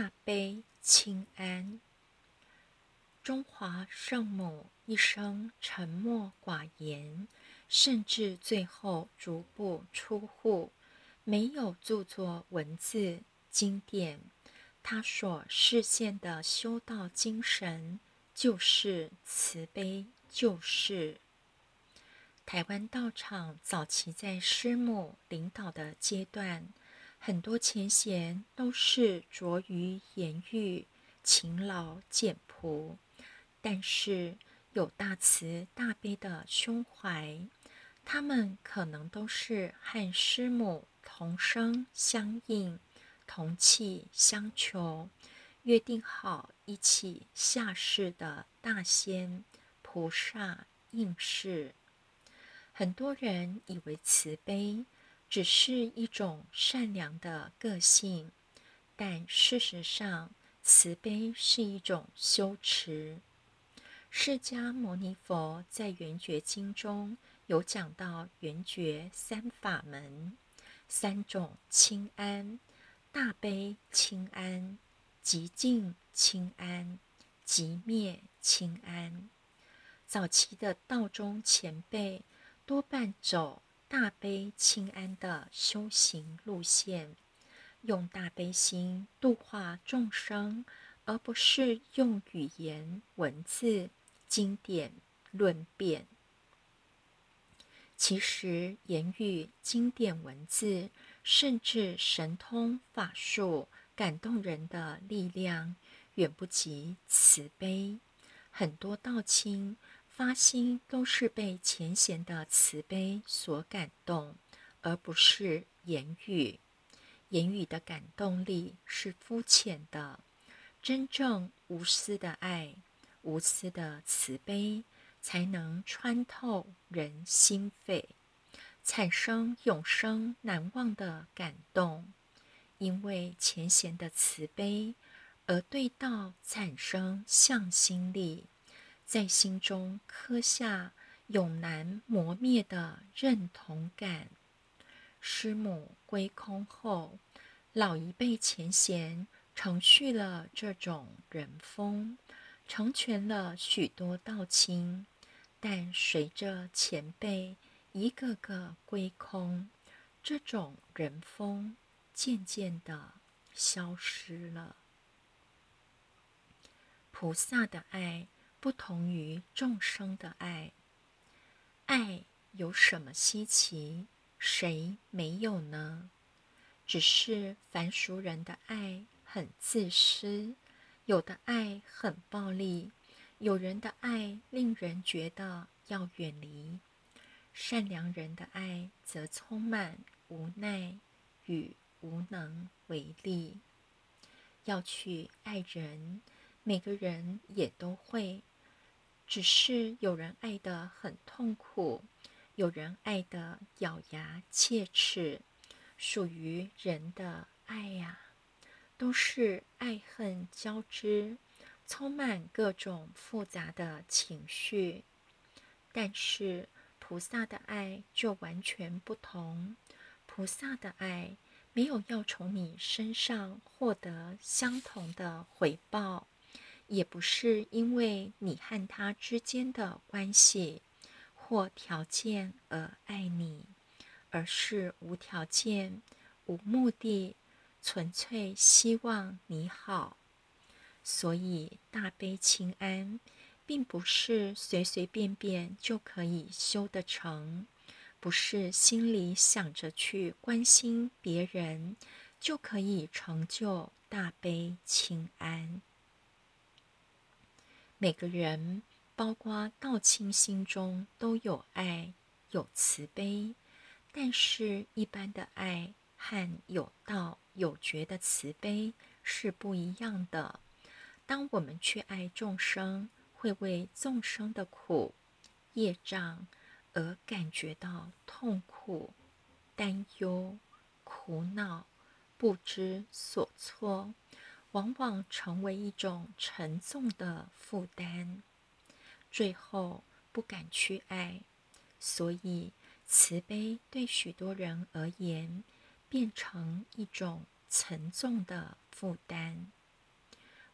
大悲清安。中华圣母一生沉默寡言，甚至最后逐步出户，没有著作文字经典。她所实现的修道精神，就是慈悲，就是台湾道场早期在师母领导的阶段。很多前贤都是拙于言语、勤劳简朴，但是有大慈大悲的胸怀。他们可能都是和师母同声相应、同气相求，约定好一起下世的大仙、菩萨、应士。很多人以为慈悲。只是一种善良的个性，但事实上，慈悲是一种修持。释迦牟尼佛在《圆觉经》中有讲到圆觉三法门、三种清安：大悲清安、极静清安、极灭清安。早期的道中前辈多半走。大悲清安的修行路线，用大悲心度化众生，而不是用语言文字经典论辩。其实，言语经典文字，甚至神通法术感动人的力量，远不及慈悲。很多道亲。发心都是被前贤的慈悲所感动，而不是言语。言语的感动力是肤浅的，真正无私的爱、无私的慈悲，才能穿透人心肺，产生永生难忘的感动。因为前贤的慈悲，而对道产生向心力。在心中刻下永难磨灭的认同感。师母归空后，老一辈前贤承续了这种人风，成全了许多道亲。但随着前辈一个个归空，这种人风渐渐的消失了。菩萨的爱。不同于众生的爱，爱有什么稀奇？谁没有呢？只是凡俗人的爱很自私，有的爱很暴力，有人的爱令人觉得要远离。善良人的爱则充满无奈与无能为力。要去爱人，每个人也都会。只是有人爱得很痛苦，有人爱得咬牙切齿，属于人的爱呀，都是爱恨交织，充满各种复杂的情绪。但是菩萨的爱就完全不同，菩萨的爱没有要从你身上获得相同的回报。也不是因为你和他之间的关系或条件而爱你，而是无条件、无目的，纯粹希望你好。所以大悲清安，并不是随随便便就可以修得成，不是心里想着去关心别人就可以成就大悲清安。每个人，包括道亲心中都有爱，有慈悲，但是，一般的爱和有道有觉的慈悲是不一样的。当我们去爱众生，会为众生的苦、业障而感觉到痛苦、担忧、苦恼、不知所措。往往成为一种沉重的负担，最后不敢去爱，所以慈悲对许多人而言变成一种沉重的负担。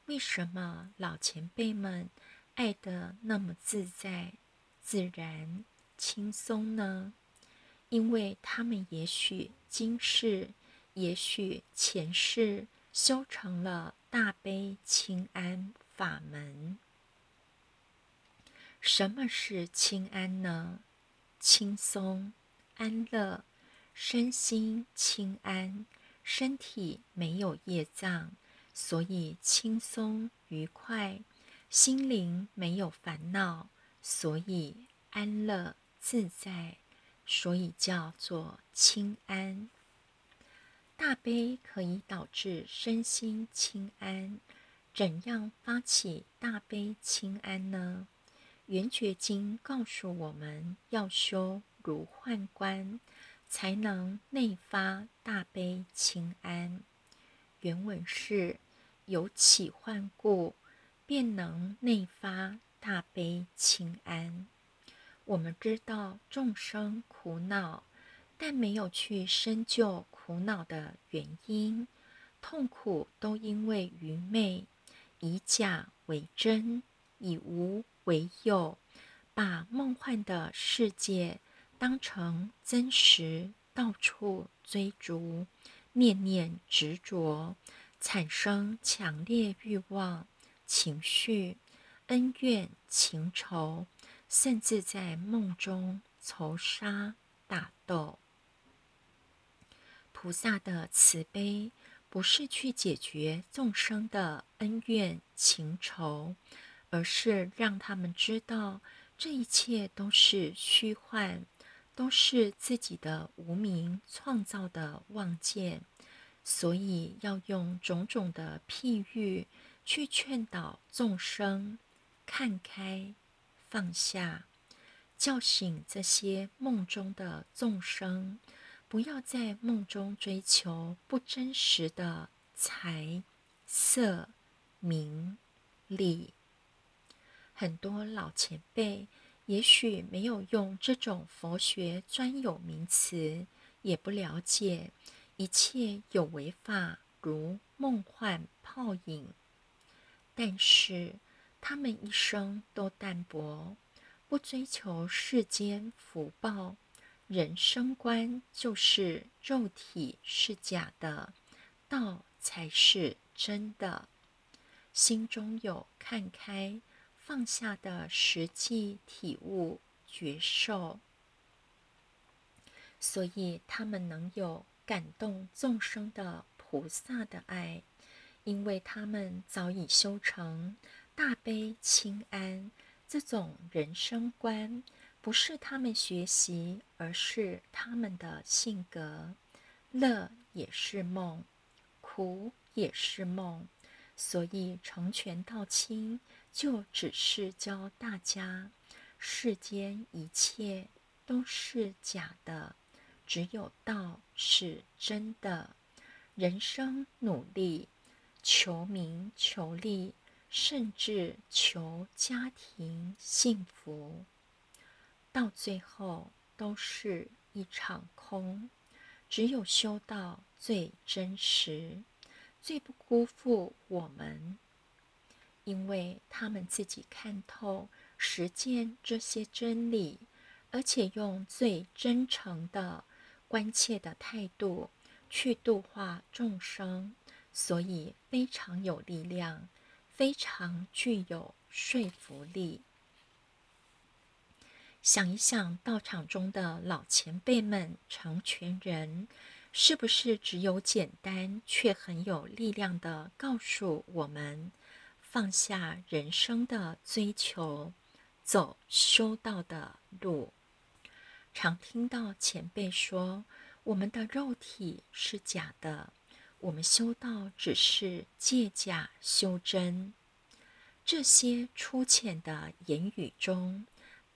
为什么老前辈们爱得那么自在、自然、轻松呢？因为他们也许今世，也许前世修成了大悲清安法门。什么是清安呢？轻松、安乐，身心清安，身体没有业障。所以轻松愉快，心灵没有烦恼，所以安乐自在，所以叫做清安。大悲可以导致身心清安，怎样发起大悲清安呢？圆觉经告诉我们要修如幻观，才能内发大悲清安。原文是。有起幻故，便能内发大悲清安。我们知道众生苦恼，但没有去深究苦恼的原因。痛苦都因为愚昧，以假为真，以无为有，把梦幻的世界当成真实，到处追逐，念念执着。产生强烈欲望、情绪、恩怨情仇，甚至在梦中仇杀打斗。菩萨的慈悲不是去解决众生的恩怨情仇，而是让他们知道这一切都是虚幻，都是自己的无名创造的妄见。所以要用种种的譬喻去劝导众生看开放下，叫醒这些梦中的众生，不要在梦中追求不真实的财色名利。很多老前辈也许没有用这种佛学专有名词，也不了解。一切有为法，如梦幻泡影，但是他们一生都淡泊，不追求世间福报。人生观就是肉体是假的，道才是真的。心中有看开放下的实际体悟觉受，所以他们能有。感动众生的菩萨的爱，因为他们早已修成大悲清安这种人生观，不是他们学习，而是他们的性格。乐也是梦，苦也是梦，所以成全道清就只是教大家，世间一切都是假的。只有道是真的，人生努力求名求利，甚至求家庭幸福，到最后都是一场空。只有修道最真实，最不辜负我们，因为他们自己看透、实践这些真理，而且用最真诚的。关切的态度去度化众生，所以非常有力量，非常具有说服力。想一想，道场中的老前辈们成全人，是不是只有简单却很有力量的告诉我们：放下人生的追求，走修道的路？常听到前辈说，我们的肉体是假的，我们修道只是借假修真。这些粗浅的言语中，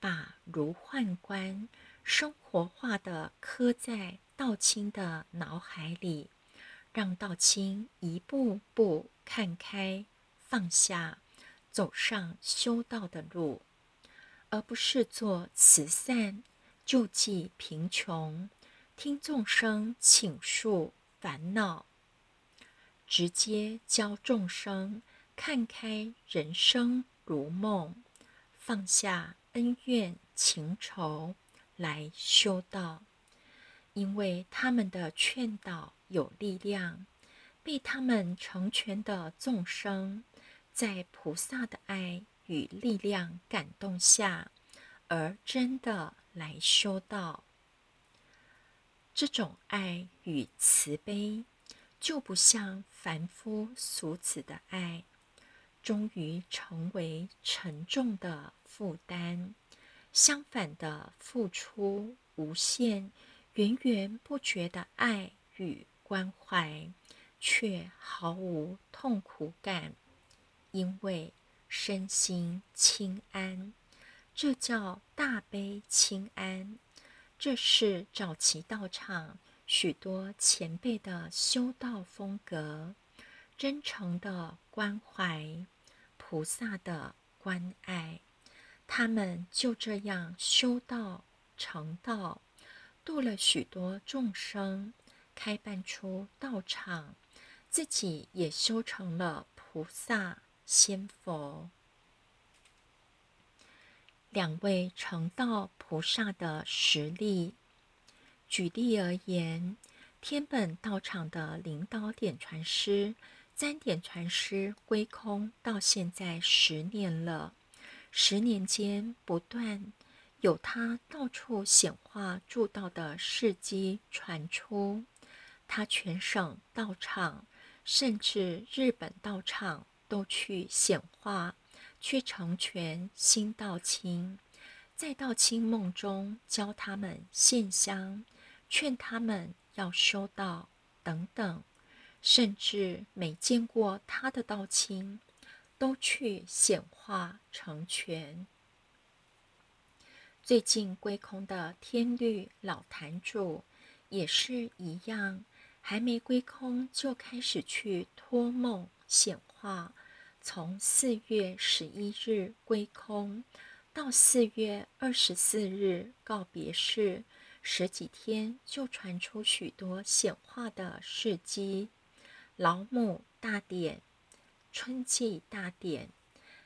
把如幻观生活化的刻在道清的脑海里，让道清一步步看开放下，走上修道的路，而不是做慈善。救济贫穷，听众生倾诉烦恼，直接教众生看开人生如梦，放下恩怨情仇来修道。因为他们的劝导有力量，被他们成全的众生，在菩萨的爱与力量感动下，而真的来修道。这种爱与慈悲，就不像凡夫俗子的爱，终于成为沉重的负担。相反的，付出无限。源源不绝的爱与关怀，却毫无痛苦感，因为身心清安，这叫大悲清安。这是早期道场许多前辈的修道风格，真诚的关怀，菩萨的关爱，他们就这样修道成道。度了许多众生，开办出道场，自己也修成了菩萨仙佛。两位成道菩萨的实力，举例而言，天本道场的领导点传师三点传师归空到现在十年了，十年间不断。有他到处显化助道的事迹传出，他全省道场，甚至日本道场都去显化，去成全新道亲，在道亲梦中教他们献香，劝他们要修道等等，甚至没见过他的道亲，都去显化成全。最近归空的天律老坛主也是一样，还没归空就开始去托梦显化。从四月十一日归空到四月二十四日告别式，十几天就传出许多显化的事迹。老母大典、春季大典。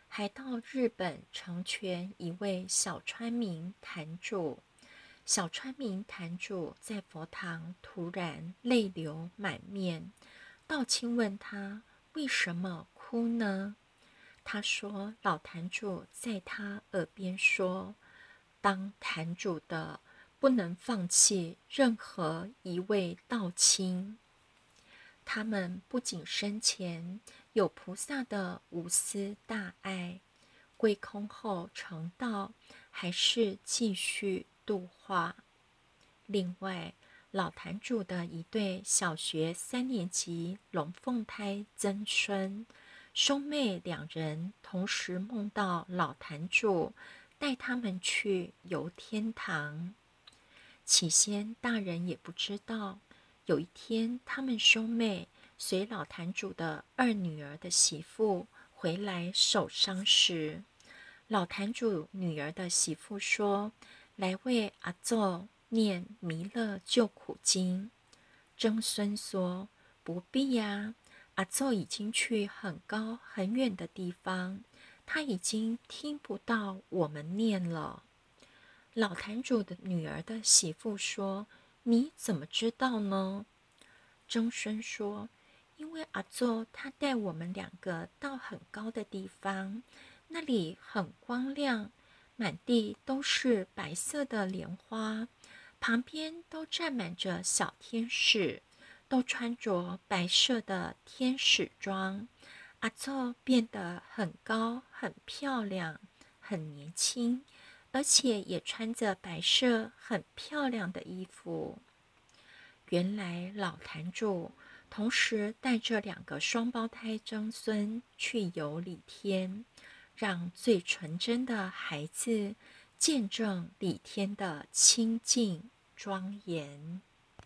还到日本成全一位小川明坛主。小川明坛主在佛堂突然泪流满面。道清问他为什么哭呢？他说：“老坛主在他耳边说，当坛主的不能放弃任何一位道亲。他们不仅生前。”有菩萨的无私大爱，归空后成道，还是继续度化。另外，老坛主的一对小学三年级龙凤胎曾孙兄妹两人，同时梦到老坛主带他们去游天堂。起先，大人也不知道。有一天，他们兄妹。随老坛主的二女儿的媳妇回来守丧时，老坛主女儿的媳妇说：“来为阿祖念弥勒救苦经。”曾孙说：“不必呀，阿祖已经去很高很远的地方，他已经听不到我们念了。”老坛主的女儿的媳妇说：“你怎么知道呢？”曾孙说。因为阿祖他带我们两个到很高的地方，那里很光亮，满地都是白色的莲花，旁边都站满着小天使，都穿着白色的天使装。阿祖变得很高、很漂亮、很年轻，而且也穿着白色很漂亮的衣服。原来老坛主。同时带着两个双胞胎曾孙去游李天，让最纯真的孩子见证李天的清净庄严。